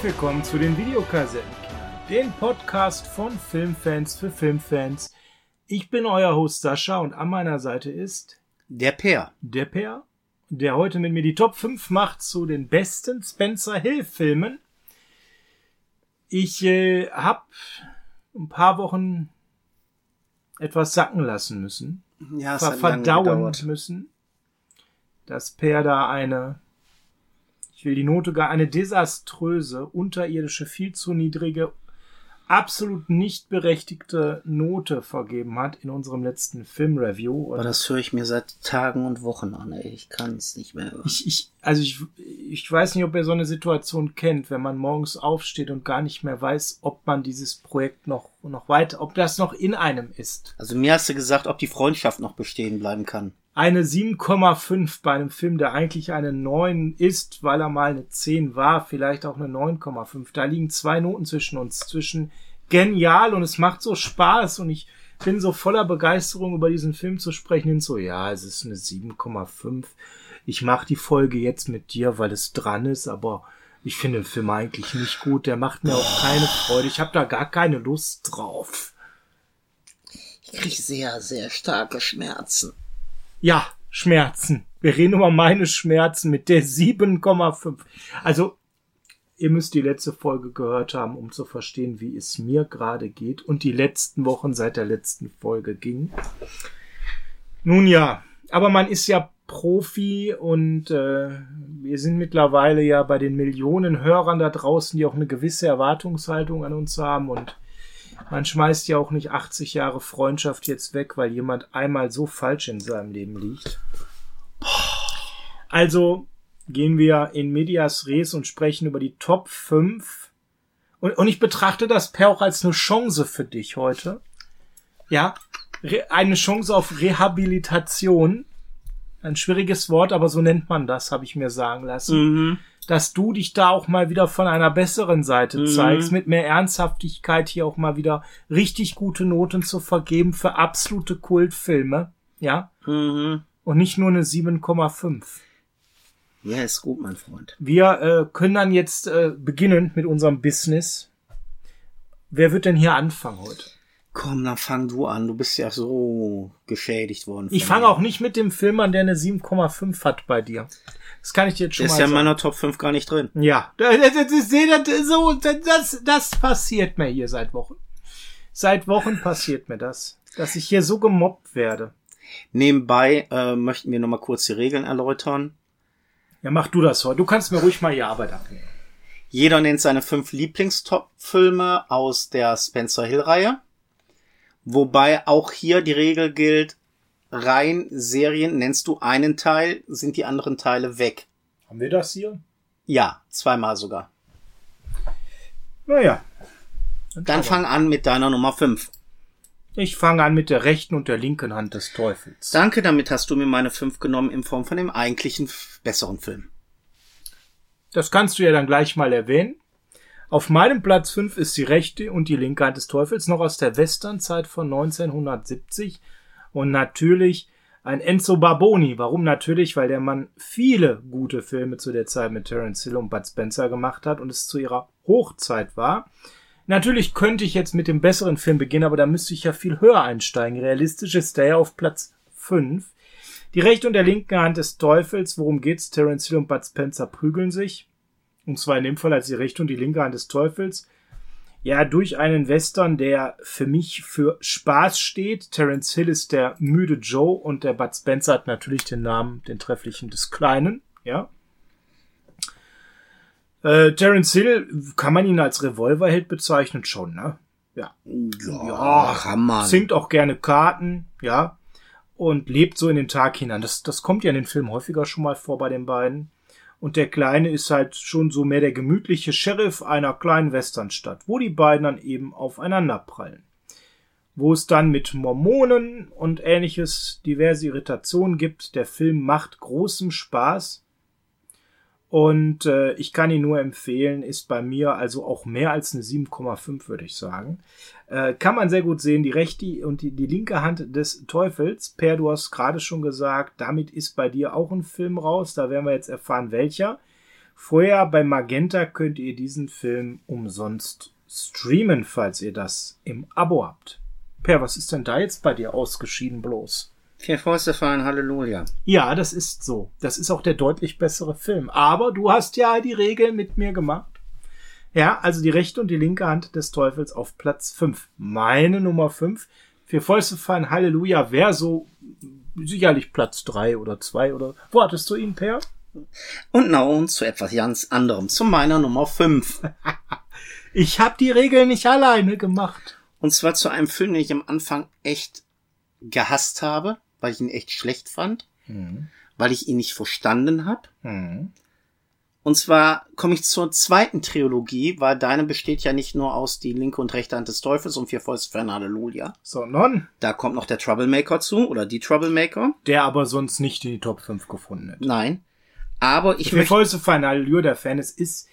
Herzlich willkommen zu den Videokassetten, den Podcast von Filmfans für Filmfans. Ich bin euer Host Sascha und an meiner Seite ist Der Peer. der Per, der heute mit mir die Top 5 macht zu den besten Spencer Hill Filmen. Ich äh, habe ein paar Wochen etwas sacken lassen müssen, Ja, es ver hat lange verdauen gedauert. müssen, dass Per da eine, ich will die Note gar eine desaströse, unterirdische, viel zu niedrige, absolut nicht berechtigte Note vergeben hat in unserem letzten Filmreview. Aber das höre ich mir seit Tagen und Wochen an, ey. Ich kann es nicht mehr hören. ich, ich, also ich, ich weiß nicht, ob ihr so eine Situation kennt, wenn man morgens aufsteht und gar nicht mehr weiß, ob man dieses Projekt noch, noch weiter, ob das noch in einem ist. Also mir hast du gesagt, ob die Freundschaft noch bestehen bleiben kann. Eine 7,5 bei einem Film, der eigentlich eine 9 ist, weil er mal eine 10 war, vielleicht auch eine 9,5. Da liegen zwei Noten zwischen uns, zwischen genial und es macht so Spaß und ich bin so voller Begeisterung über diesen Film zu sprechen hin so, ja, es ist eine 7,5. Ich mache die Folge jetzt mit dir, weil es dran ist, aber ich finde den Film eigentlich nicht gut. Der macht mir auch keine Freude. Ich habe da gar keine Lust drauf. Ich kriege sehr, sehr starke Schmerzen. Ja, Schmerzen. Wir reden über meine Schmerzen mit der 7,5. Also, ihr müsst die letzte Folge gehört haben, um zu verstehen, wie es mir gerade geht und die letzten Wochen seit der letzten Folge ging. Nun ja, aber man ist ja Profi und äh, wir sind mittlerweile ja bei den Millionen Hörern da draußen, die auch eine gewisse Erwartungshaltung an uns haben und man schmeißt ja auch nicht 80 Jahre Freundschaft jetzt weg, weil jemand einmal so falsch in seinem Leben liegt. Also gehen wir in Medias Res und sprechen über die Top 5. Und, und ich betrachte das Per auch als eine Chance für dich heute. Ja, eine Chance auf Rehabilitation. Ein schwieriges Wort, aber so nennt man das, habe ich mir sagen lassen Mhm. dass du dich da auch mal wieder von einer besseren Seite Mhm. zeigst, mit mehr Ernsthaftigkeit hier auch mal wieder richtig gute Noten zu vergeben für absolute Kultfilme, ja, Mhm. und nicht nur eine 7,5. Ja, ist gut, mein Freund. Wir äh, können dann jetzt äh, beginnen mit unserem Business. Wer wird denn hier anfangen heute? Komm, dann fang du an. Du bist ja so geschädigt worden. Ich fange auch nicht mit dem Film an, der eine 7,5 hat bei dir. Das kann ich dir jetzt schon Ist mal ja in sagen. meiner Top 5 gar nicht drin. Ja, das, so, das, das passiert mir hier seit Wochen. Seit Wochen passiert mir das, dass ich hier so gemobbt werde. Nebenbei äh, möchten wir nochmal kurz die Regeln erläutern. Ja, mach du das heute. Du kannst mir ruhig mal die Arbeit abnehmen. Jeder nennt seine fünf Lieblingstop-Filme aus der Spencer Hill-Reihe. Wobei auch hier die Regel gilt, rein Serien nennst du einen Teil, sind die anderen Teile weg. Haben wir das hier? Ja, zweimal sogar. Naja. Dann fang an mit deiner Nummer 5. Ich fange an mit der rechten und der linken Hand des Teufels. Danke, damit hast du mir meine 5 genommen in Form von dem eigentlichen besseren Film. Das kannst du ja dann gleich mal erwähnen. Auf meinem Platz 5 ist die rechte und die linke Hand des Teufels noch aus der Westernzeit von 1970 und natürlich ein Enzo Barboni. Warum natürlich? Weil der Mann viele gute Filme zu der Zeit mit Terence Hill und Bud Spencer gemacht hat und es zu ihrer Hochzeit war. Natürlich könnte ich jetzt mit dem besseren Film beginnen, aber da müsste ich ja viel höher einsteigen. Realistisch ist der ja auf Platz 5. Die rechte und der linke Hand des Teufels, worum geht's? Terence Hill und Bud Spencer prügeln sich. Und zwar in dem Fall als die rechte und die linke Hand des Teufels. Ja, durch einen Western, der für mich für Spaß steht. Terence Hill ist der müde Joe und der Bud Spencer hat natürlich den Namen, den trefflichen des Kleinen, ja. Äh, Terence Hill, kann man ihn als Revolverheld bezeichnen? Schon, ne? Ja. Ja, kann man. Singt auch gerne Karten, ja. Und lebt so in den Tag hinein. Das, das kommt ja in den Filmen häufiger schon mal vor bei den beiden. Und der Kleine ist halt schon so mehr der gemütliche Sheriff einer kleinen Westernstadt, wo die beiden dann eben aufeinander prallen. Wo es dann mit Mormonen und ähnliches diverse Irritationen gibt. Der Film macht großen Spaß. Und äh, ich kann ihn nur empfehlen, ist bei mir also auch mehr als eine 7,5, würde ich sagen. Äh, kann man sehr gut sehen, die rechte und die, die linke Hand des Teufels. Per, du hast gerade schon gesagt, damit ist bei dir auch ein Film raus. Da werden wir jetzt erfahren, welcher. Vorher bei Magenta könnt ihr diesen Film umsonst streamen, falls ihr das im Abo habt. Per, was ist denn da jetzt bei dir ausgeschieden bloß? Vier Fäuste fallen, Halleluja. Ja, das ist so. Das ist auch der deutlich bessere Film. Aber du hast ja die Regeln mit mir gemacht. Ja, also die rechte und die linke Hand des Teufels auf Platz 5. Meine Nummer 5. Vier Fäuste fallen, Halleluja, wäre so sicherlich Platz 3 oder 2 oder. Wo hattest du ihn, Per? Und nun zu etwas ganz anderem, zu meiner Nummer 5. Ich habe die Regeln nicht alleine gemacht. Und zwar zu einem Film, den ich am Anfang echt gehasst habe, weil ich ihn echt schlecht fand, Mhm. weil ich ihn nicht verstanden habe. Mhm. Und zwar komme ich zur zweiten Trilogie, weil deine besteht ja nicht nur aus die linke und rechte Hand des Teufels und vier Fäuste für ein Halleluja. So, non. Da kommt noch der Troublemaker zu oder die Troublemaker. Der aber sonst nicht in die Top 5 gefunden hätte. Nein. Aber ich Vier möchte, Fäuste fallen, Halleluja, der Fan ist, ist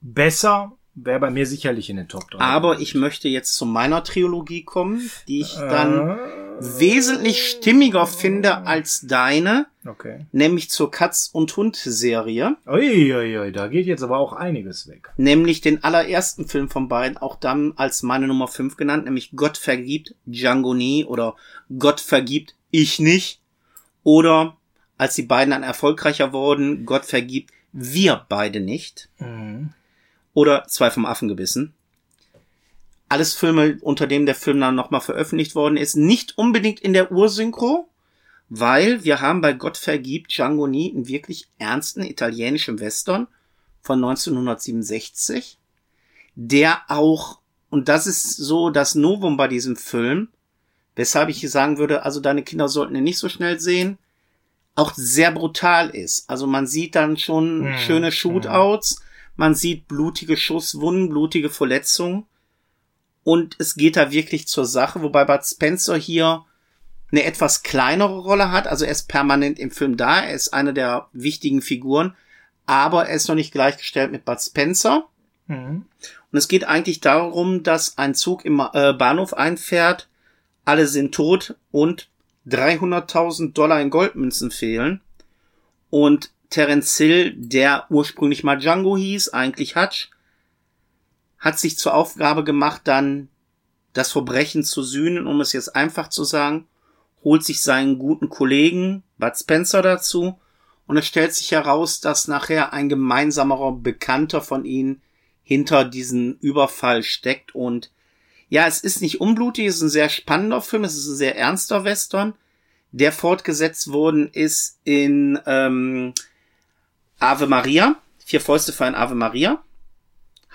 besser, wäre bei mir sicherlich in den Top 3. aber ich möchte jetzt zu meiner Trilogie kommen, die ich Äh. Wesentlich stimmiger finde als deine, Okay. nämlich zur Katz und Hund Serie. Uiuiui, da geht jetzt aber auch einiges weg. nämlich den allerersten Film von beiden, auch dann als meine Nummer 5 genannt, nämlich Gott vergibt Django nie oder Gott vergibt ich nicht oder als die beiden dann erfolgreicher wurden, Gott vergibt wir beide nicht Mhm. oder zwei vom Affen gebissen. Alles Filme, unter dem der Film dann nochmal veröffentlicht worden ist, nicht unbedingt in der Ursynchro, weil wir haben bei Gott vergibt Django nie einen wirklich ernsten italienischen Western von 1967, der auch, und das ist so das Novum bei diesem Film, weshalb ich sagen würde, also deine Kinder sollten ihn nicht so schnell sehen, auch sehr brutal ist. Also man sieht dann schon Mhm. schöne Shootouts, man sieht blutige Schusswunden, blutige Verletzungen und es geht da wirklich zur Sache, wobei Bud Spencer hier eine etwas kleinere Rolle hat. Also er ist permanent im Film da, er ist eine der wichtigen Figuren, aber er ist noch nicht gleichgestellt mit Bud Spencer. Mhm. Und es geht eigentlich darum, dass ein Zug im äh, Bahnhof einfährt, alle sind tot und 300.000 Dollar in Goldmünzen fehlen. Und Terence Hill, der ursprünglich mal Django hieß, eigentlich Hutch, hat sich zur Aufgabe gemacht, dann das Verbrechen zu sühnen, um es jetzt einfach zu sagen, holt sich seinen guten Kollegen Bud Spencer dazu und es stellt sich heraus, dass nachher ein gemeinsamer Bekannter von ihnen hinter diesen Überfall steckt und ja, es ist nicht unblutig, es ist ein sehr spannender Film, es ist ein sehr ernster Western, der fortgesetzt worden ist in ähm, Ave Maria, Vier Fäuste für ein Ave Maria,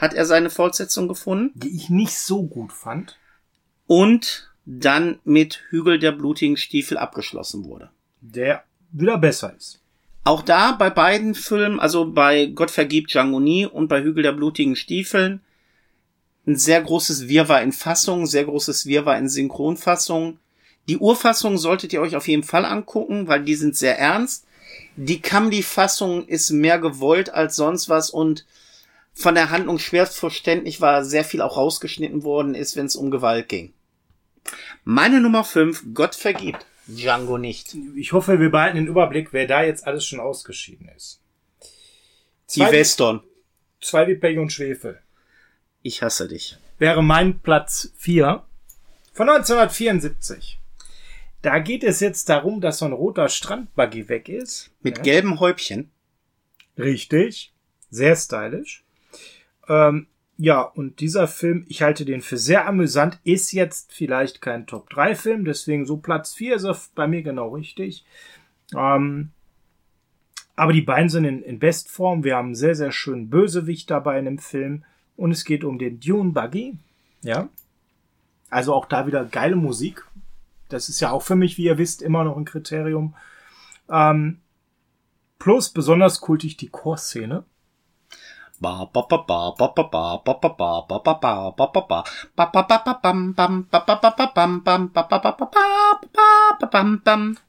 hat er seine Fortsetzung gefunden Die ich nicht so gut fand. und dann mit Hügel der blutigen Stiefel abgeschlossen wurde. Der wieder besser ist. Auch da bei beiden Filmen, also bei Gott vergibt Django nie und bei Hügel der blutigen Stiefeln, ein sehr großes Wirrwarr in Fassung, sehr großes Wirrwarr in Synchronfassung. Die Urfassung solltet ihr euch auf jeden Fall angucken, weil die sind sehr ernst. Die Comedy-Fassung ist mehr gewollt als sonst was und von der Handlung schwer verständlich, weil sehr viel auch rausgeschnitten worden ist, wenn es um Gewalt ging. Meine Nummer 5, Gott vergibt Django nicht. Ich hoffe, wir behalten den Überblick, wer da jetzt alles schon ausgeschieden ist. Die Zwei- Western. Zwei wie Pech und Schwefel. Ich hasse dich. wäre mein Platz 4 von 1974. Da geht es jetzt darum, dass so ein roter Strandbuggy weg ist. Mit Ja. gelbem Häubchen. Richtig. Sehr stylisch. Ähm, ja, und dieser Film, ich halte den für sehr amüsant, ist jetzt vielleicht kein Top-3-Film, deswegen so Platz 4 ist er bei mir genau richtig. Ähm, aber die beiden sind in, in Bestform. Wir haben einen sehr, sehr schönen Bösewicht dabei in dem Film. Und es geht um den Dune Buggy. Ja. Also auch da wieder geile Musik. Das ist ja auch für mich, wie ihr wisst, immer noch ein Kriterium. Ähm, plus besonders kultig die Chorszene.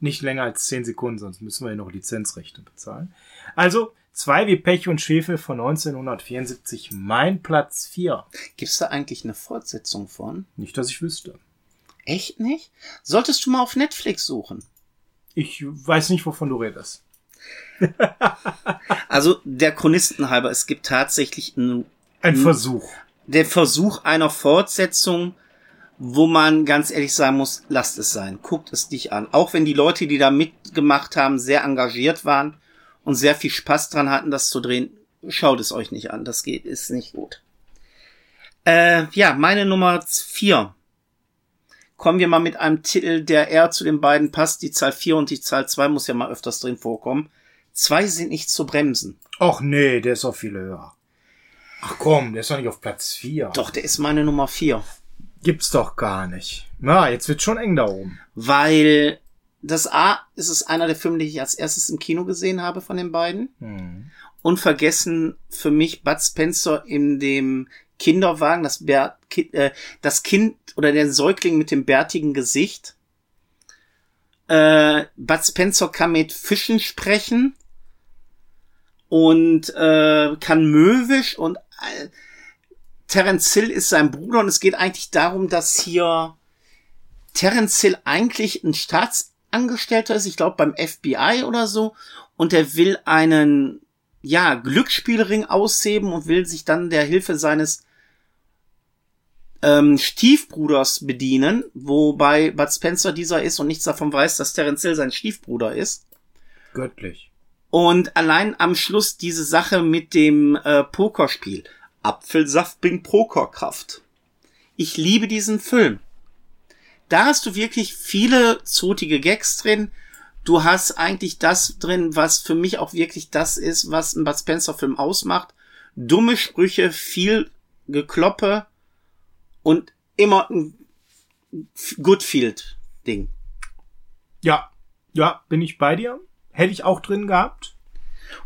Nicht länger als 10 Sekunden, sonst müssen wir ja noch Lizenzrechte bezahlen. Also, zwei wie Pech und Schwefel von 1974, mein Platz 4. Gibt's da eigentlich eine Fortsetzung von? Nicht, dass ich wüsste. Echt nicht? Solltest du mal auf Netflix suchen. Ich weiß nicht, wovon du redest. Also der Chronisten halber, es gibt tatsächlich einen, Ein Versuch. der Versuch einer Fortsetzung, wo man ganz ehrlich sagen muss, lasst es sein, guckt es dich an. Auch wenn die Leute, die da mitgemacht haben, sehr engagiert waren und sehr viel Spaß dran hatten, das zu drehen, schaut es euch nicht an. Das geht, ist nicht gut. Äh, ja, meine Nummer vier. Kommen wir mal mit einem Titel, der eher zu den beiden passt. Die Zahl 4 und die Zahl 2 muss ja mal öfters drin vorkommen. Zwei sind nicht zu bremsen. Och nee, der ist doch viel höher. Ach komm, der ist doch nicht auf Platz 4. Doch, der ist meine Nummer 4. Gibt's doch gar nicht. Na, jetzt wird schon eng da oben. Weil das A ist es einer der Filme, die ich als erstes im Kino gesehen habe von den beiden. Hm. Unvergessen für mich Bud Spencer in dem Kinderwagen, das, Bär, Ki- äh, das Kind oder der Säugling mit dem bärtigen Gesicht. Äh, Bud Spencer kann mit Fischen sprechen und äh, kann Möwisch und äh, Terence Hill ist sein Bruder und es geht eigentlich darum, dass hier Terence Hill eigentlich ein Staatsangestellter ist, ich glaube beim FBI oder so, und er will einen ja, Glücksspielring ausheben und will sich dann der Hilfe seines ähm, Stiefbruders bedienen, wobei Bud Spencer dieser ist und nichts davon weiß, dass Terence Hill sein Stiefbruder ist. Göttlich. Und allein am Schluss diese Sache mit dem äh, Pokerspiel. Apfelsaft bringt Pokerkraft. Ich liebe diesen Film. Da hast du wirklich viele zotige Gags drin. Du hast eigentlich das drin, was für mich auch wirklich das ist, was ein Bud Spencer Film ausmacht. Dumme Sprüche, viel Gekloppe und immer ein Goodfield Ding. Ja, ja, bin ich bei dir. Hätte ich auch drin gehabt.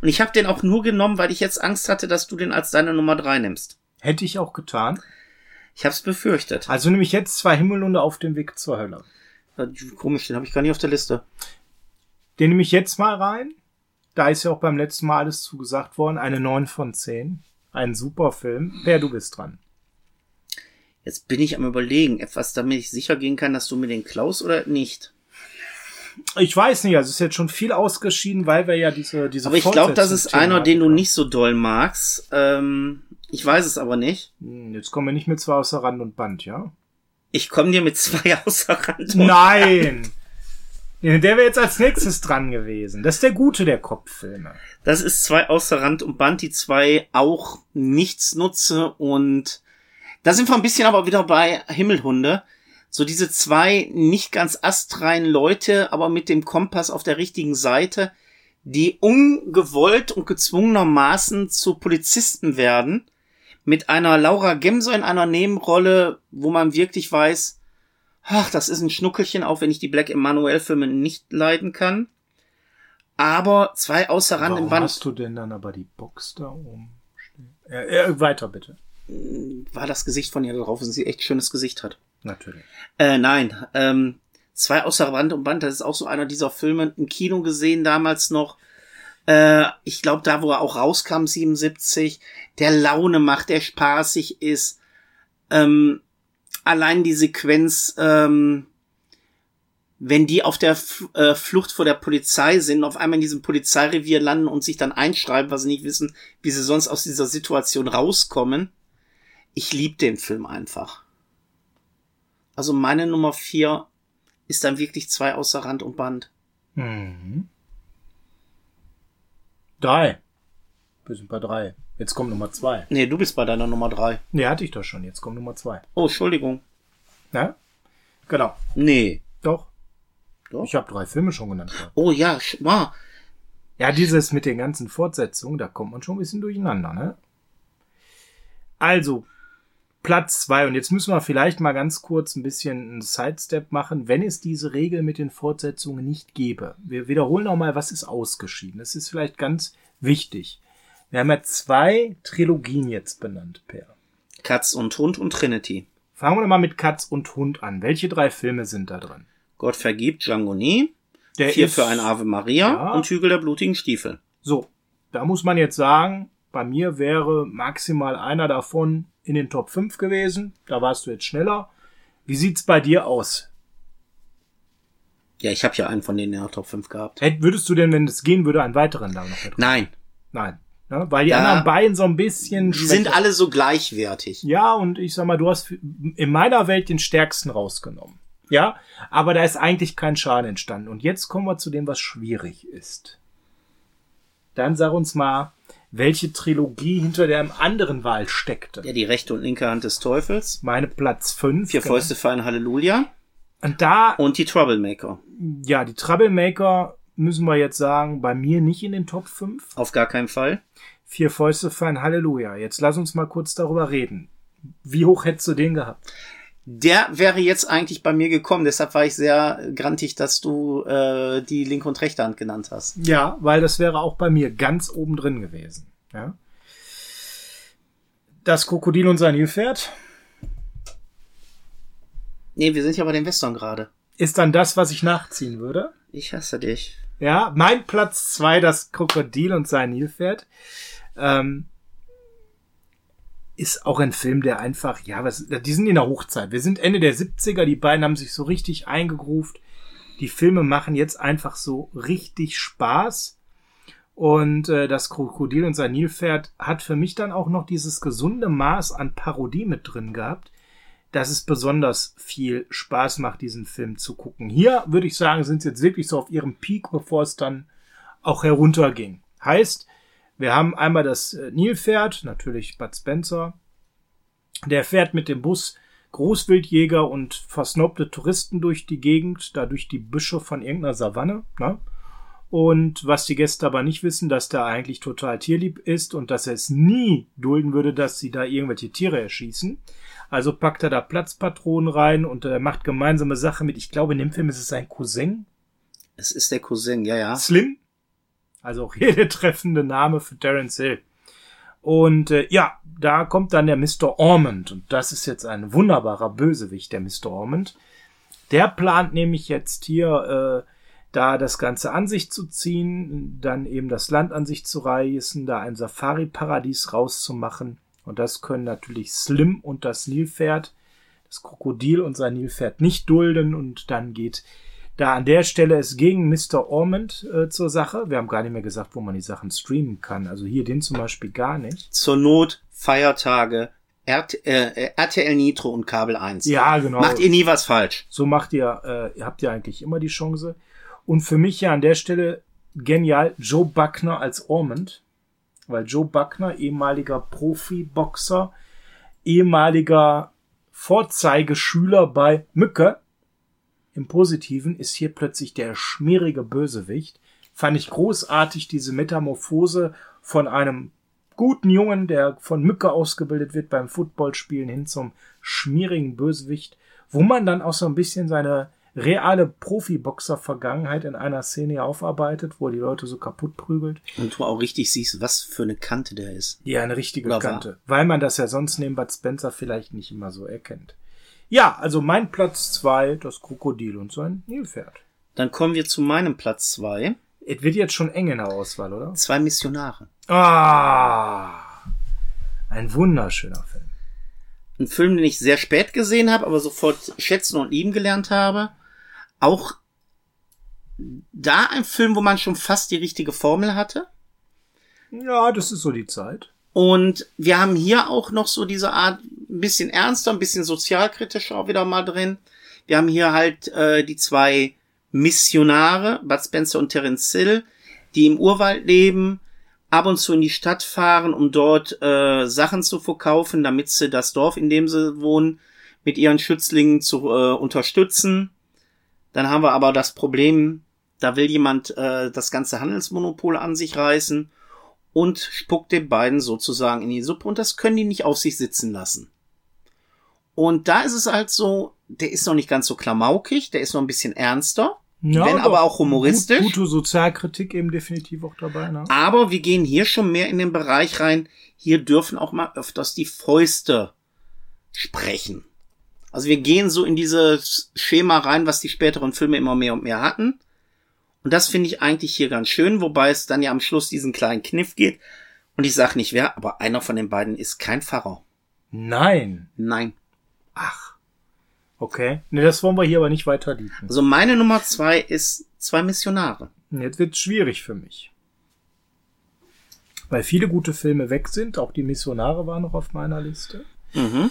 Und ich habe den auch nur genommen, weil ich jetzt Angst hatte, dass du den als deine Nummer drei nimmst. Hätte ich auch getan. Ich hab's befürchtet. Also nehme ich jetzt zwei Himmelhunde auf dem Weg zur Hölle. Komisch, den habe ich gar nicht auf der Liste. Den nehme ich jetzt mal rein. Da ist ja auch beim letzten Mal alles zugesagt worden. Eine 9 von 10. Ein super Film. Per, du bist dran. Jetzt bin ich am überlegen, etwas, damit ich sicher gehen kann, dass du mir den klaust oder nicht. Ich weiß nicht, also es ist jetzt schon viel ausgeschieden, weil wir ja diese, diese Aber ich glaube, das ist einer, den du nicht so doll magst. Ähm, ich weiß es aber nicht. Hm, Jetzt kommen wir nicht mit zwei außer Rand und Band, ja? Ich komme dir mit zwei außer Rand. und- Nein! Ja, Der wäre jetzt als nächstes dran gewesen. Das ist der Gute der Kopffilme. Das ist zwei außer Rand und Band, die zwei auch nichts nutze und da sind wir ein bisschen aber wieder bei Himmelhunde. So diese zwei nicht ganz astreinen Leute, aber mit dem Kompass auf der richtigen Seite, die ungewollt und gezwungenermaßen zu Polizisten werden, mit einer Laura Gemser in einer Nebenrolle, wo man wirklich weiß, ach, das ist ein Schnuckelchen, auch wenn ich die Black Emanuel Filme nicht leiden kann. Aber zwei außer Rand im Band hast du denn dann aber die Box da oben? Äh, äh, weiter bitte. War das Gesicht von ihr drauf und sie echt schönes Gesicht hat. Natürlich. Äh, nein, ähm, zwei außer Rand und Band, das ist auch so einer dieser Filme im Kino gesehen damals noch. Äh, ich glaube, da, wo er auch rauskam, 77, der Laune macht, der spaßig ist. Ähm, allein die Sequenz, ähm, wenn die auf der F äh, Flucht vor der Polizei sind, auf einmal in diesem Polizeirevier landen und sich dann einschreiben, weil sie nicht wissen, wie sie sonst aus dieser Situation rauskommen. Ich lieb den Film einfach. Also meine Nummer vier ist dann wirklich zwei außer Rand und Band. Mhm. Drei. Wir sind bei drei. Jetzt kommt Nummer zwei. Nee, du bist bei deiner Nummer drei. Nee, hatte ich doch schon. Jetzt kommt Nummer zwei. Oh, Entschuldigung. Ja? Genau. Nee. Doch. Doch? Ich habe drei Filme schon genannt. Oh ja, ah, Ja, dieses mit den ganzen Fortsetzungen, da kommt man schon ein bisschen durcheinander, ne? Also, Platz zwei Und jetzt müssen wir vielleicht mal ganz kurz ein bisschen einen Sidestep machen, wenn es diese Regel mit den Fortsetzungen nicht gäbe. Wir wiederholen nochmal, was ist ausgeschieden. Das ist vielleicht ganz wichtig. Wir haben ja zwei Trilogien jetzt benannt, Per. Katz und Hund und Trinity. Fangen wir mal mit Katz und Hund an. Welche drei Filme sind da drin? Gott vergibt Django nie. Der Vier ist- für ein Ave Maria Ja. und Hügel der blutigen Stiefel. So, da muss man jetzt sagen, bei mir wäre maximal einer davon in den Top 5 gewesen. Da warst du jetzt schneller. Wie sieht's bei dir aus? Ja, ich habe ja einen von denen in der Top 5 gehabt. Hätt, würdest du denn, wenn es gehen würde, einen weiteren da noch mit? Nein. Nein. Ne? Weil die Ja. anderen beiden so ein bisschen Die sind alle so gleichwertig. Ja, und ich sag mal, du hast in meiner Welt den stärksten rausgenommen. Ja, aber da ist eigentlich kein Schaden entstanden. Und jetzt kommen wir zu dem, was schwierig ist. Dann sag uns mal, welche Trilogie hinter der anderen Wahl steckte. Ja, die rechte und linke Hand des Teufels. Meine Platz 5. Vier Fäuste für ein Halleluja. Und da, Und die Troublemaker. ja, die Troublemaker müssen wir jetzt sagen, bei mir nicht in den Top 5. Auf gar keinen Fall. Vier Fäuste ein Halleluja. Jetzt lass uns mal kurz darüber reden. Wie hoch hättest du den gehabt? Der wäre jetzt eigentlich bei mir gekommen. Deshalb war ich sehr grantig, dass du äh, die linke und rechte Hand genannt hast. Ja, weil das wäre auch bei mir ganz oben drin gewesen. Ja. Das Krokodil und sein Nilpferd Nee, wir sind ja bei den Western gerade. ist dann das, was ich nachziehen würde. Ich hasse dich. Ja, mein Platz zwei, das Krokodil und sein Nilpferd, ähm, ist auch ein Film, der einfach, ja, was, die sind in der Hochzeit. Wir sind Ende der 70er, die beiden haben sich so richtig eingegruft. Die Filme machen jetzt einfach so richtig Spaß. Und äh, das Krokodil und sein Nilpferd hat für mich dann auch noch dieses gesunde Maß an Parodie mit drin gehabt, dass es besonders viel Spaß macht, diesen Film zu gucken. Hier würde ich sagen, sind sie jetzt wirklich so auf ihrem Peak, bevor es dann auch herunterging. Heißt, wir haben einmal das äh, Nilpferd, natürlich Bud Spencer. Der fährt mit dem Bus Großwildjäger und versnobte Touristen durch die Gegend, da durch die Büsche von irgendeiner Savanne. Ne? Und was die Gäste aber nicht wissen, dass der eigentlich total tierlieb ist und dass er es nie dulden würde, dass sie da irgendwelche Tiere erschießen. Also packt er da Platzpatronen rein und er macht gemeinsame Sache mit, ich glaube, in dem Film ist es sein Cousin, Es ist der Cousin, ja, ja. Slim. Also auch hier treffende Name für Terence Hill. Und äh, ja, da kommt dann der Mr. Ormond. Und das ist jetzt ein wunderbarer Bösewicht, der Mr. Ormond. Der plant nämlich jetzt hier, äh, da das Ganze an sich zu ziehen, dann eben das Land an sich zu reißen, da ein Safari-Paradies rauszumachen. Und das können natürlich Slim und das Nilpferd, das Krokodil und sein Nilpferd nicht dulden. Und dann geht da an der Stelle es gegen Mr. Ormond äh, zur Sache. Wir haben gar nicht mehr gesagt, wo man die Sachen streamen kann. Also hier den zum Beispiel gar nicht. Zur Not Feiertage, RT, äh, RTL Nitro und Kabel 1. Ja, genau. Macht ihr nie was falsch. So macht ihr, äh, habt ihr eigentlich immer die Chance. Und für mich ja an der Stelle genial Joe Buckner als Ormond. Weil Joe Buckner, ehemaliger Profiboxer, ehemaliger Vorzeigeschüler bei Mücke, im Positiven ist hier plötzlich der schmierige Bösewicht. Fand ich großartig, diese Metamorphose von einem guten Jungen, der von Mücke ausgebildet wird beim Footballspielen hin zum schmierigen Bösewicht, wo man dann auch so ein bisschen seine reale Profiboxer-Vergangenheit in einer Szene aufarbeitet, wo die Leute so kaputt prügelt. Und du auch richtig siehst, was für eine Kante der ist. Ja, eine richtige Oder war. Kante. Weil man das ja sonst neben Bud Spencer vielleicht nicht immer so erkennt. Ja, also mein Platz zwei, das Krokodil und sein Nilpferd. Dann kommen wir zu meinem Platz zwei. Es wird jetzt schon eng in der Auswahl, oder? Zwei Missionare. Ah, ein wunderschöner Film. Ein Film, den ich sehr spät gesehen habe, aber sofort schätzen und lieben gelernt habe. Auch da ein Film, wo man schon fast die richtige Formel hatte. Ja, das ist so die Zeit. Und wir haben hier auch noch so diese Art, ein bisschen ernster, ein bisschen sozialkritisch auch wieder mal drin. Wir haben hier halt äh, die zwei Missionare, Bud Spencer und Terence Hill, die im Urwald leben, ab und zu in die Stadt fahren, um dort äh, Sachen zu verkaufen, damit sie das Dorf, in dem sie wohnen, mit ihren Schützlingen zu äh, unterstützen. Dann haben wir aber das Problem, da will jemand äh, das ganze Handelsmonopol an sich reißen und spuckt den beiden sozusagen in die Suppe und das können die nicht auf sich sitzen lassen. Und da ist es halt so, der ist noch nicht ganz so klamaukig, der ist noch ein bisschen ernster, Ja, wenn aber auch humoristisch. Gut, gute Sozialkritik eben definitiv auch dabei. Ne? Aber wir gehen hier schon mehr in den Bereich rein, hier dürfen auch mal öfters die Fäuste sprechen. Also wir gehen so in dieses Schema rein, was die späteren Filme immer mehr und mehr hatten. Und das finde ich eigentlich hier ganz schön, wobei es dann ja am Schluss diesen kleinen Kniff geht. Und ich sage nicht wer, aber einer von den beiden ist kein Pfarrer. Nein. Nein. Ach. Okay. Ne, das wollen wir hier aber nicht weiter liegen. Also meine Nummer zwei ist zwei Missionare. Jetzt wird's schwierig für mich. weil viele gute Filme weg sind. Auch die Missionare waren noch auf meiner Liste. Mhm.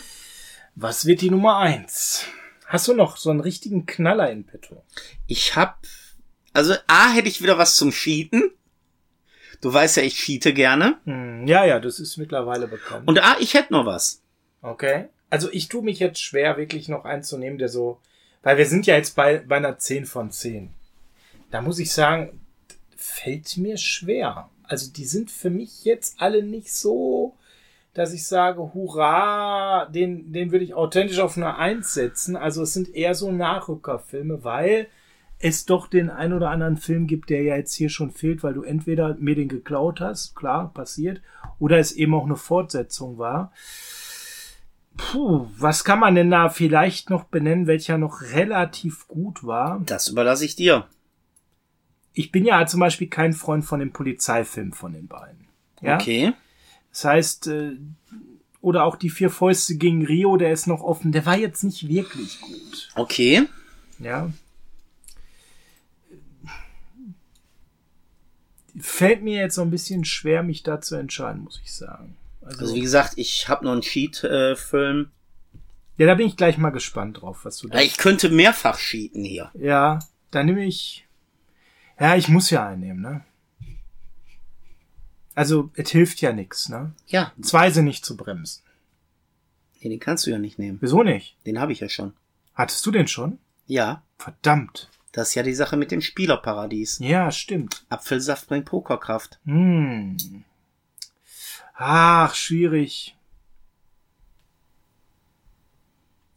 Was wird die Nummer eins? Hast du noch so einen richtigen Knaller in petto? Ich hab, also A, hätte ich wieder was zum Cheaten. Du weißt ja, ich cheate gerne. Hm, ja, ja, das ist mittlerweile bekannt. Und A, ich hätte noch was. Okay. Also ich tue mich jetzt schwer, wirklich noch einen zu nehmen, der so, weil wir sind ja jetzt bei, bei einer 10 von 10. Da muss ich sagen, fällt mir schwer. Also die sind für mich jetzt alle nicht so, dass ich sage, hurra, den, den würde ich authentisch auf eine Eins setzen. Also es sind eher so Nachrückerfilme, weil es doch den ein oder anderen Film gibt, der ja jetzt hier schon fehlt, weil du entweder mir den geklaut hast, klar, passiert, oder es eben auch eine Fortsetzung war. Puh, was kann man denn da vielleicht noch benennen, welcher noch relativ gut war? Das überlasse ich dir. Ich bin ja zum Beispiel kein Freund von dem Polizeifilm von den beiden. Ja? Okay. Das heißt, äh, oder auch die vier Fäuste gegen Rio, der ist noch offen. Der war jetzt nicht wirklich gut. Okay. Ja. Fällt mir jetzt so ein bisschen schwer, mich da zu entscheiden, muss ich sagen. Also wie gesagt, ich habe noch einen Cheat-Film. ja, da bin ich gleich mal gespannt drauf, was du da. Ich könnte mehrfach cheaten hier. Ja, dann nehme ich. Ja, ich muss ja einnehmen, ne? Also, es hilft ja nix, ne? Ja, Zwei sind nicht zu bremsen. nee, den kannst du ja nicht nehmen. Wieso nicht? Den habe ich ja schon. Hattest du den schon? Ja, Verdammt. das ist ja die Sache mit dem Spielerparadies. Ja, stimmt. Apfelsaft bringt Pokerkraft. Hm. Ach, schwierig.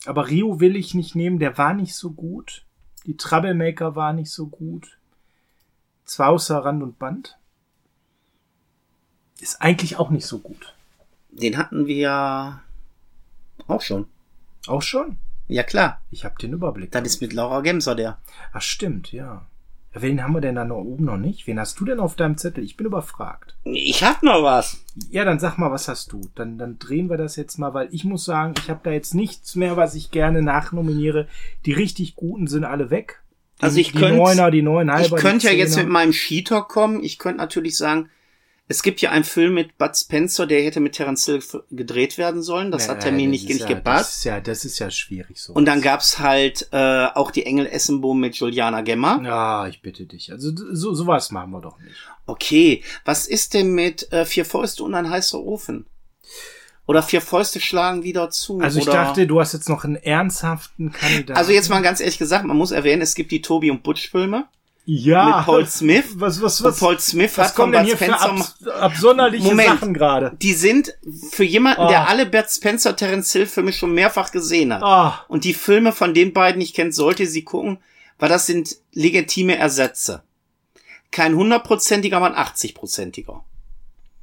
Aber Rio will ich nicht nehmen, der war nicht so gut. Die Troublemaker war nicht so gut. Zwar außer Rand und Band. Ist eigentlich auch nicht so gut. Den hatten wir ja auch schon. Auch schon? Ja klar, Ich habe den Überblick. das ist mit Laura Gemser der. Ach, stimmt, ja. Wen haben wir denn da noch oben noch nicht? Wen hast du denn auf deinem Zettel? Ich bin überfragt. Ich hab noch was. Ja, dann sag mal, was hast du? Dann, dann drehen wir das jetzt mal, weil ich muss sagen, ich habe da jetzt nichts mehr, was ich gerne nachnominiere. Die richtig guten sind alle weg. Die, Also ich die könnt- Neuner, die Neunhalber. Ich könnte ja die jetzt mit meinem Cheater kommen. Ich könnte natürlich sagen, es gibt ja einen Film mit Bud Spencer, der hätte mit Terence Hill gedreht werden sollen. Das Ja, hat Termin das nicht, nicht ja, gepasst. Das ist ja, das ist ja schwierig so. Und dann gab's halt äh, auch die Engel Essenbohm mit Juliana Gemmer. Ja, ich bitte dich. Also so sowas machen wir doch nicht. Okay, was ist denn mit äh, Vier Fäuste und ein heißer Ofen? Oder Vier Fäuste schlagen wieder zu? Also ich oder dachte, du hast jetzt noch einen ernsthaften Kandidaten. Also jetzt mal ganz ehrlich gesagt, man muss erwähnen, es gibt die Tobi und Butch Filme ja, mit Paul Smith. Was, was, Und was, Paul Smith was hat von kommen denn Bud hier für Spencer abs absonderliche Moment. Sachen gerade? Die sind für jemanden, Oh. der alle Bud Spencer Terence Hill Filme schon mehrfach gesehen hat. Ah, Und die Filme von den beiden nicht kennt, sollte sie gucken, weil das sind legitime Ersätze. Kein hundertprozentiger, aber ein 80-prozentiger.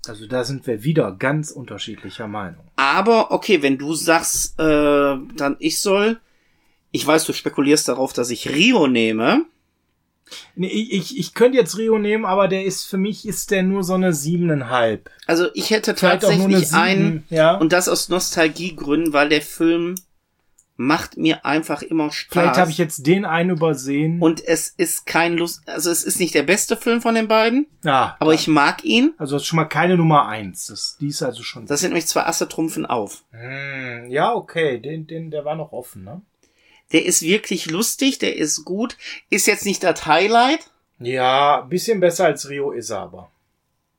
also da sind wir wieder ganz unterschiedlicher Meinung. Aber okay, wenn du sagst, äh, dann ich soll, ich weiß, du spekulierst darauf, dass ich Rio nehme. Nee, ich, ich, könnte jetzt Rio nehmen, aber der ist für mich ist der nur so eine siebeneinhalb. Also ich hätte Vielleicht tatsächlich einen, ja. und das aus Nostalgiegründen, weil der Film macht mir einfach immer Spaß. Vielleicht habe ich jetzt den einen übersehen. und es ist kein Lust, also es ist nicht der beste Film von den beiden, ja, aber ich mag ihn. also das ist schon mal keine Nummer eins. Das, die ist also schon. Das sind nämlich zwei Asse trumpfen auf. Hm, ja, okay, den, den, der war noch offen, ne? Der ist wirklich lustig, der ist gut, ist jetzt nicht das Highlight, Ja, bisschen besser als Rio ist er aber.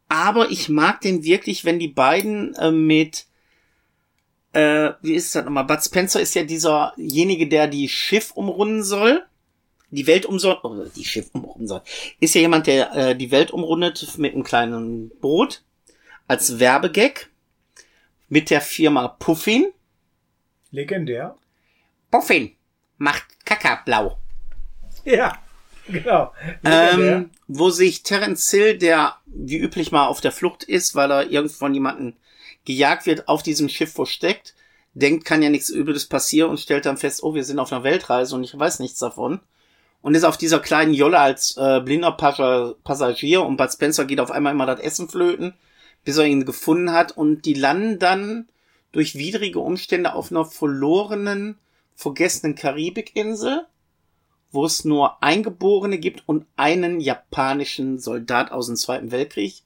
aber ich mag den wirklich, wenn die beiden äh, mit äh, wie ist das nochmal? Bud Spencer ist ja dieserjenige, der die Schiff umrunden soll. Die Welt umsoll, oh, die Schiff umrunden soll. Ist ja jemand, der äh, die Welt umrundet mit einem kleinen Boot. Als Werbegag. Mit der Firma Puffin. Legendär. Puffin macht Kakablau. Ja, genau. Ähm, wo sich Terence Hill, der wie üblich mal auf der Flucht ist, weil er irgend von jemanden gejagt wird, auf diesem Schiff versteckt, denkt, kann ja nichts Übles passieren und stellt dann fest, oh, wir sind auf einer Weltreise und ich weiß nichts davon. Und ist auf dieser kleinen Jolle als äh, blinder Passa- Passagier und Bud Spencer geht auf einmal immer das Essen flöten, bis er ihn gefunden hat und die landen dann durch widrige Umstände auf einer verlorenen, vergessenen Karibikinsel wo es nur Eingeborene gibt und einen japanischen Soldat aus dem Zweiten Weltkrieg,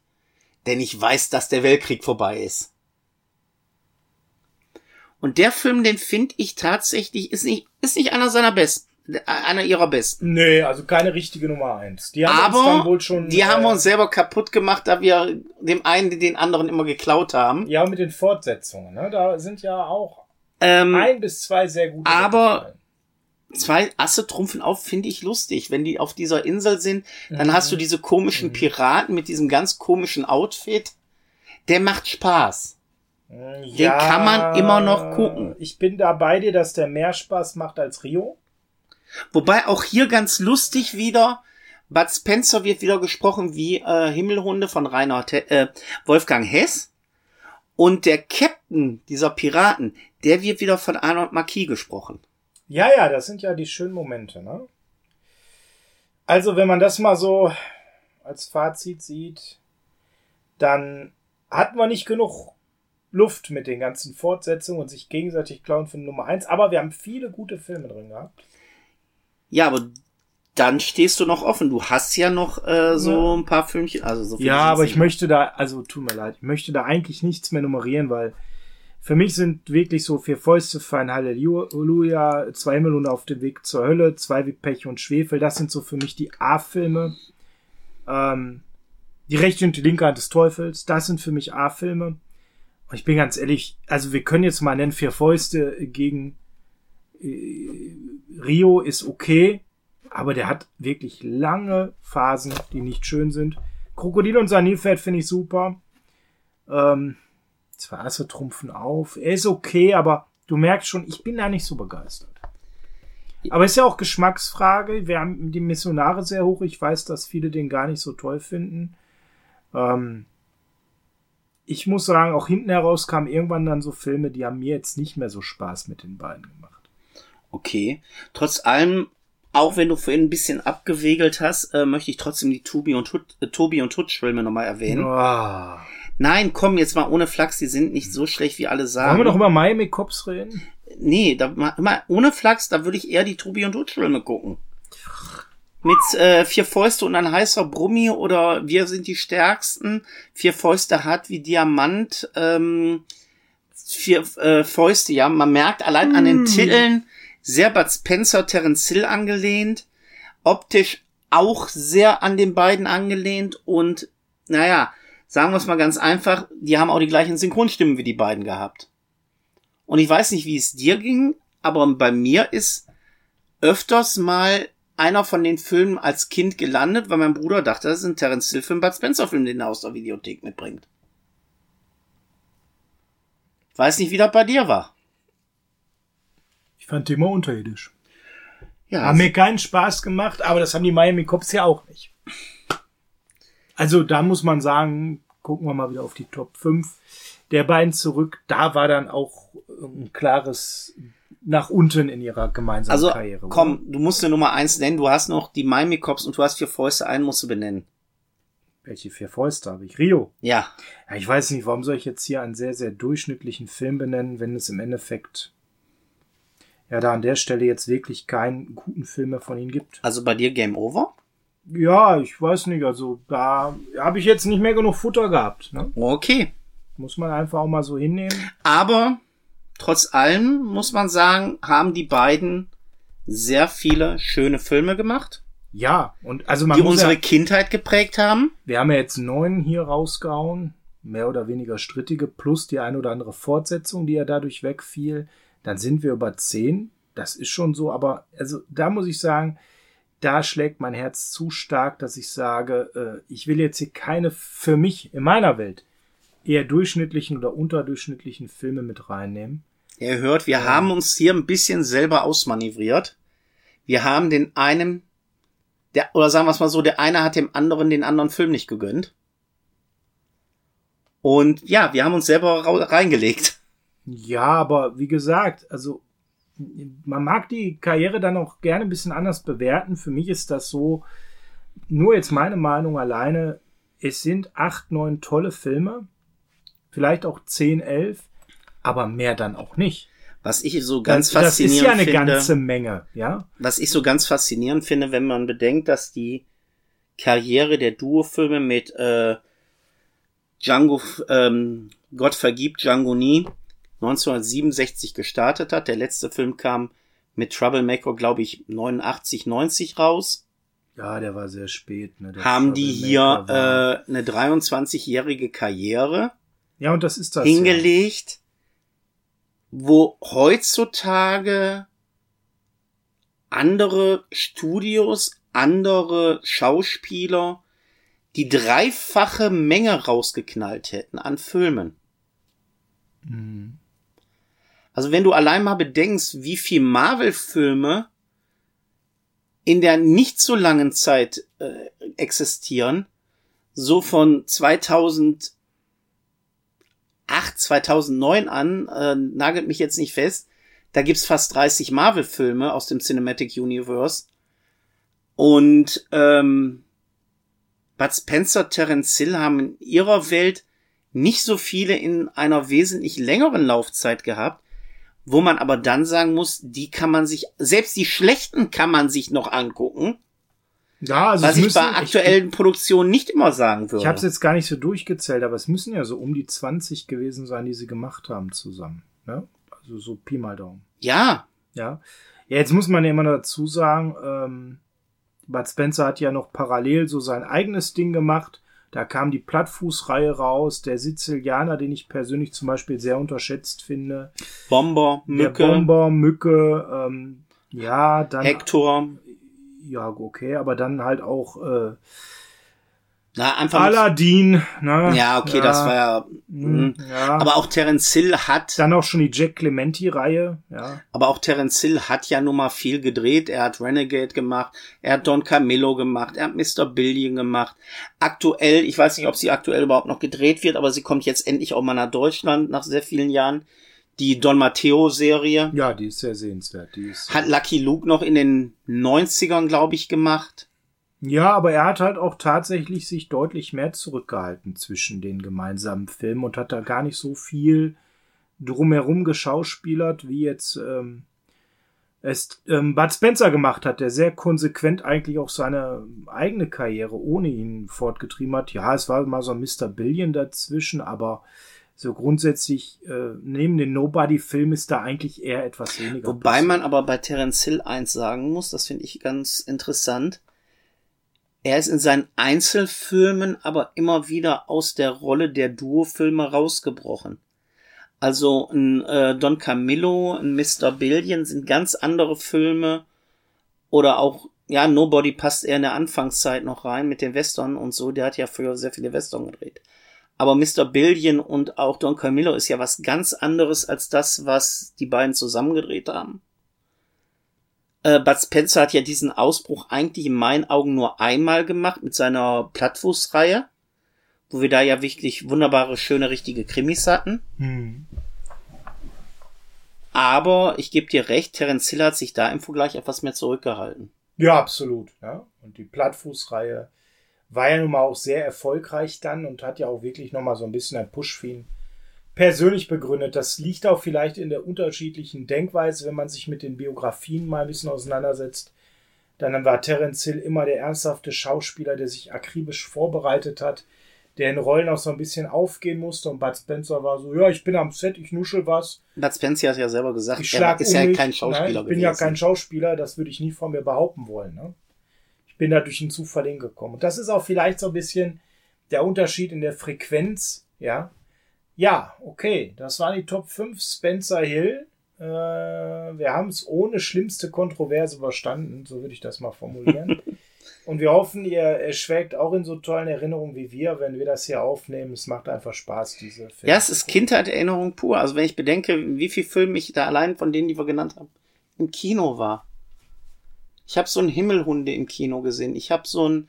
denn ich weiß, dass der Weltkrieg vorbei ist. Und der Film, den finde ich tatsächlich, ist nicht, ist nicht einer seiner besten, einer ihrer besten. Nee, also keine richtige Nummer eins. Die haben Aber uns dann wohl schon. die haben äh, wir uns selber kaputt gemacht, da wir dem einen den anderen immer geklaut haben. Ja, mit den Fortsetzungen, ne? Da sind ja auch Ähm, ein bis zwei sehr gute. aber- zwei Asse trumpfen auf, finde ich lustig. Wenn die auf dieser Insel sind, dann Mhm. hast du diese komischen Piraten mit diesem ganz komischen Outfit. Der macht Spaß. den kann man immer noch gucken. Ich bin da bei dir, dass der mehr Spaß macht als Rio. Wobei auch hier ganz lustig wieder, Bud Spencer wird wieder gesprochen wie äh, Himmelhunde von Reinhard He äh, Wolfgang Hess. Und der Captain dieser Piraten, der wird wieder von Arnold Marquis gesprochen. Ja, ja, das sind ja die schönen Momente, ne? Also, wenn man das mal so als Fazit sieht, dann hat man nicht genug Luft mit den ganzen Fortsetzungen und sich gegenseitig klauen für Nummer eins. Aber wir haben viele gute Filme drin gehabt. Ja, aber dann stehst du noch offen. Du hast ja noch äh, so Ja. ein paar Filmchen. Also so Ja, aber ich möchte da, also tut mir leid, ich möchte da eigentlich nichts mehr nummerieren, weil für mich sind wirklich so vier Fäuste für ein Halleluja, zwei Himmel und auf dem Weg zur Hölle, zwei wie Pech und Schwefel, das sind so für mich die A-Filme. Ähm, die rechte und die linke Hand des Teufels, das sind für mich A-Filme. Und ich bin ganz ehrlich, also wir können jetzt mal nennen, vier Fäuste gegen äh, Rio ist okay, aber der hat wirklich lange Phasen, die nicht schön sind. Krokodil und sein Nilpferd finde ich super. Ähm, zwei Asse trumpfen auf. Er ist okay, aber du merkst schon, ich bin da nicht so begeistert. Aber ist ja auch Geschmacksfrage. Wir haben die Missionare sehr hoch. Ich weiß, dass viele den gar nicht so toll finden. Ähm, ich muss sagen, auch hinten heraus kamen irgendwann dann so Filme, die haben mir jetzt nicht mehr so Spaß mit den beiden gemacht. Okay. Trotz allem, auch wenn du vorhin ein bisschen abgewegelt hast, äh, möchte ich trotzdem die Tobi und, Hut, äh, Tobi und Hutsch-Filme nochmal erwähnen. Ah. Nein, komm, jetzt mal ohne Flachs, die sind nicht so schlecht, wie alle sagen. Wollen wir noch über Miami Cops reden? Nee, da, mal, ohne Flachs, da würde ich eher die Tobi und Hutsch-Filme gucken. Mit äh, vier Fäuste und ein heißer Brummi oder wir sind die Stärksten. Vier Fäuste hart wie Diamant. Ähm, vier äh, Fäuste, ja, man merkt allein an den Titeln sehr Bud Spencer, Terence Hill angelehnt. Optisch auch sehr an den beiden angelehnt und naja, sagen wir es mal ganz einfach, die haben auch die gleichen Synchronstimmen wie die beiden gehabt. Und ich weiß nicht, wie es dir ging, aber bei mir ist öfters mal einer von den Filmen als Kind gelandet, weil mein Bruder dachte, das ist ein Terence Hill Film, Bud Spencer Film, den er aus der Videothek mitbringt. Weiß nicht, wie das bei dir war. Fand die immer unterirdisch. Ja, Haben mir keinen Spaß gemacht, aber das haben die Miami Cops ja auch nicht. Also da muss man sagen, gucken wir mal wieder auf die Top 5 der beiden zurück. Da war dann auch ein klares nach unten in ihrer gemeinsamen also Karriere. oder? komm, du musst eine Nummer eins nennen. Du hast noch die Miami Cops und du hast vier Fäuste. Einen musst du benennen. Welche vier Fäuste habe ich? Rio. Ja, Ja, ich weiß nicht, warum soll ich jetzt hier einen sehr, sehr durchschnittlichen Film benennen, wenn es im Endeffekt ja da an der Stelle jetzt wirklich keinen guten Film mehr von ihnen gibt. also bei dir Game Over. Ja, ich weiß nicht, also da habe ich jetzt nicht mehr genug Futter gehabt. Ne? Okay. Muss man einfach auch mal so hinnehmen. Aber trotz allem muss man sagen, haben die beiden sehr viele schöne Filme gemacht, Ja, und also man die unsere ja, Kindheit geprägt haben. wir haben ja jetzt neun hier rausgehauen, mehr oder weniger strittige, plus die eine oder andere Fortsetzung, die ja dadurch wegfiel. Dann sind wir über zehn. Das ist schon so, aber also da muss ich sagen, da schlägt mein Herz zu stark, dass ich sage, äh, ich will jetzt hier keine für mich in meiner Welt eher durchschnittlichen oder unterdurchschnittlichen Filme mit reinnehmen. Ihr hört, wir haben uns hier ein bisschen selber ausmanövriert. Wir haben den einen, der, oder sagen wir es mal so, der eine hat dem anderen den anderen Film nicht gegönnt. Und ja, wir haben uns selber reingelegt. Ja, aber wie gesagt, also man mag die Karriere dann auch gerne ein bisschen anders bewerten. Für mich ist das so, nur jetzt meine Meinung alleine, es sind acht, neun tolle Filme, vielleicht auch zehn, elf, aber mehr dann auch nicht. Was ich so ganz das, das ist faszinierend ja eine finde, ganze Menge, ja. was ich so ganz faszinierend finde, wenn man bedenkt, dass die Karriere der Duo-Filme mit äh, Django, ähm, Gott vergibt Django nie 1967 gestartet hat. Der letzte Film kam mit Troublemaker, glaube ich, 89, 90 raus. Ja, der war sehr spät. Ne? Der haben die hier äh, eine 23-jährige Karriere ja, und das ist das, hingelegt, ja. wo heutzutage andere Studios, andere Schauspieler die dreifache Menge rausgeknallt hätten an Filmen. Mhm. Also wenn du allein mal bedenkst, wie viel Marvel-Filme in der nicht so langen Zeit äh, existieren, so von 2008, 2009 an, äh, nagelt mich jetzt nicht fest, da gibt's fast 30 Marvel-Filme aus dem Cinematic Universe. Und ähm, Bud Spencer, Terence Hill haben in ihrer Welt nicht so viele in einer wesentlich längeren Laufzeit gehabt, wo man aber dann sagen muss, die kann man sich, selbst die schlechten kann man sich noch angucken. Ja, also was ich bei aktuellen ich, Produktionen nicht immer sagen würde. Ich habe es jetzt gar nicht so durchgezählt, aber es müssen ja so um die 20 gewesen sein, die sie gemacht haben zusammen. Ne? Also so Pi mal Daumen. Ja. Ja. Ja, jetzt muss man ja immer dazu sagen, ähm, Bud Spencer hat ja noch parallel so sein eigenes Ding gemacht. Da kam die Plattfußreihe raus, der Sizilianer, den ich persönlich zum Beispiel sehr unterschätzt finde. Bomber, Mücke. Der Bomber, Mücke, ähm, ja, dann. Hector. Ja, okay, aber dann halt auch äh, na, einfach Aladdin, ne? Ja, okay, ja. das war ja, hm, mh. ja. Aber auch Terence Hill hat. Dann auch schon die Jack Clementi-Reihe, ja. Aber auch Terence Hill hat ja nun mal viel gedreht. Er hat Renegade gemacht, er hat Don Camillo gemacht, er hat Mr. Billion gemacht. Aktuell, ich weiß nicht, ob sie aktuell überhaupt noch gedreht wird, aber sie kommt jetzt endlich auch mal nach Deutschland nach sehr vielen Jahren. Die Don Matteo-Serie. Ja, die ist sehr sehenswert. Die ist, hat Lucky Luke noch in den 90ern, glaube ich, gemacht. Ja, aber er hat halt auch tatsächlich sich deutlich mehr zurückgehalten zwischen den gemeinsamen Filmen und hat da gar nicht so viel drumherum geschauspielert, wie jetzt ähm, es ähm, Bud Spencer gemacht hat, der sehr konsequent eigentlich auch seine eigene Karriere ohne ihn fortgetrieben hat. Ja, es war mal so ein Mr. Billion dazwischen, aber so grundsätzlich äh, neben den Nobody-Film ist da eigentlich eher etwas weniger. Wobei passiert. man aber bei Terence Hill eins sagen muss, das finde ich ganz interessant er ist in seinen Einzelfilmen aber immer wieder aus der Rolle der Duo-Filme rausgebrochen. Also ein äh, Don Camillo, ein Mr. Billion sind ganz andere Filme oder auch ja, Nobody passt eher in der Anfangszeit noch rein mit den Western und so. Der hat ja früher sehr viele Western gedreht. Aber Mr. Billion und auch Don Camillo ist ja was ganz anderes als das, was die beiden zusammen gedreht haben. Äh, Bud Spencer hat ja diesen Ausbruch eigentlich in meinen Augen nur einmal gemacht mit seiner Plattfußreihe, wo wir da ja wirklich wunderbare, schöne, richtige Krimis hatten. Hm. Aber ich gebe dir recht, Terence Hill hat sich da im Vergleich etwas mehr zurückgehalten. Ja, absolut. Ja. Und die Plattfußreihe war ja nun mal auch sehr erfolgreich dann und hat ja auch wirklich nochmal so ein bisschen ein Push für ihn persönlich begründet. Das liegt auch vielleicht in der unterschiedlichen Denkweise, wenn man sich mit den Biografien mal ein bisschen auseinandersetzt. Dann war Terence Hill immer der ernsthafte Schauspieler, der sich akribisch vorbereitet hat, der in Rollen auch so ein bisschen aufgehen musste. Und Bud Spencer war so, ja, ich bin am Set, ich nuschel was. Bud Spencer hat ja selber gesagt, ich er ist um ja kein Schauspieler Nein, Ich bin gewesen. ja kein Schauspieler, das würde ich nie von mir behaupten wollen. Ne? Ich bin da durch einen Zufall hingekommen. Und das ist auch vielleicht so ein bisschen der Unterschied in der Frequenz, ja, ja, okay, das waren die Top 5 Spencer Hill. Äh, wir haben es ohne schlimmste Kontroverse überstanden, so würde ich das mal formulieren. Und wir hoffen, ihr erschwägt auch in so tollen Erinnerungen wie wir, wenn wir das hier aufnehmen. Es macht einfach Spaß, diese Filme. Ja, es ist Kindheit-Erinnerung pur. Also wenn ich bedenke, wie viele Filme ich da allein von denen, die wir genannt haben, im Kino war. Ich habe so ein Himmelhunde im Kino gesehen. Ich habe so ein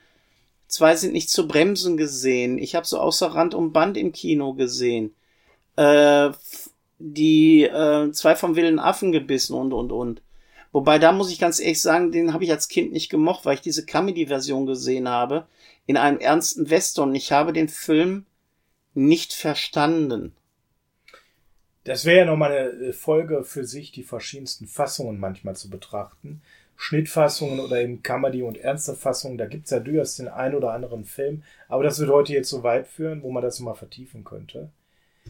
Zwei sind nicht zu bremsen gesehen. Ich habe so außer Rand und Band im Kino gesehen äh, die äh, zwei vom wilden Affen gebissen und und und. Wobei da muss ich ganz ehrlich sagen, den habe ich als Kind nicht gemocht, weil ich diese Comedy-Version gesehen habe in einem ernsten Western. Ich habe den Film nicht verstanden. Das wäre ja nochmal eine Folge für sich, die verschiedensten Fassungen manchmal zu betrachten. Schnittfassungen oder eben Comedy- und ernste Fassungen. Da gibt's ja durchaus den einen oder anderen Film. Aber das wird heute jetzt so weit führen, wo man das mal vertiefen könnte.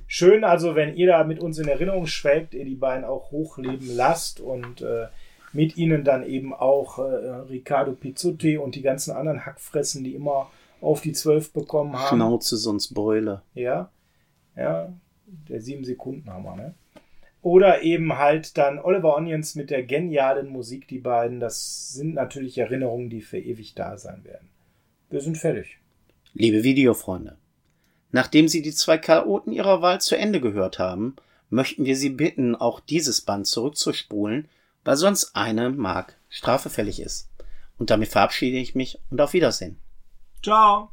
Schön also, wenn ihr da mit uns in Erinnerung schwelgt, ihr die beiden auch hochleben lasst und äh, mit ihnen dann eben auch äh, Riccardo Pizzuti und die ganzen anderen Hackfressen, die immer auf die Zwölf bekommen haben. Schnauze, sonst Beule. Ja, ja, der sieben Sekunden Hammer, ne? Oder eben halt dann Oliver Onions mit der genialen Musik, die beiden. Das sind natürlich Erinnerungen, die für ewig da sein werden. Wir sind fertig. Liebe Videofreunde, nachdem Sie die zwei Chaoten Ihrer Wahl zu Ende gehört haben, möchten wir Sie bitten, auch dieses Band zurückzuspulen, weil sonst eine Mark Strafe fällig ist. Und damit verabschiede ich mich und auf Wiedersehen. Ciao.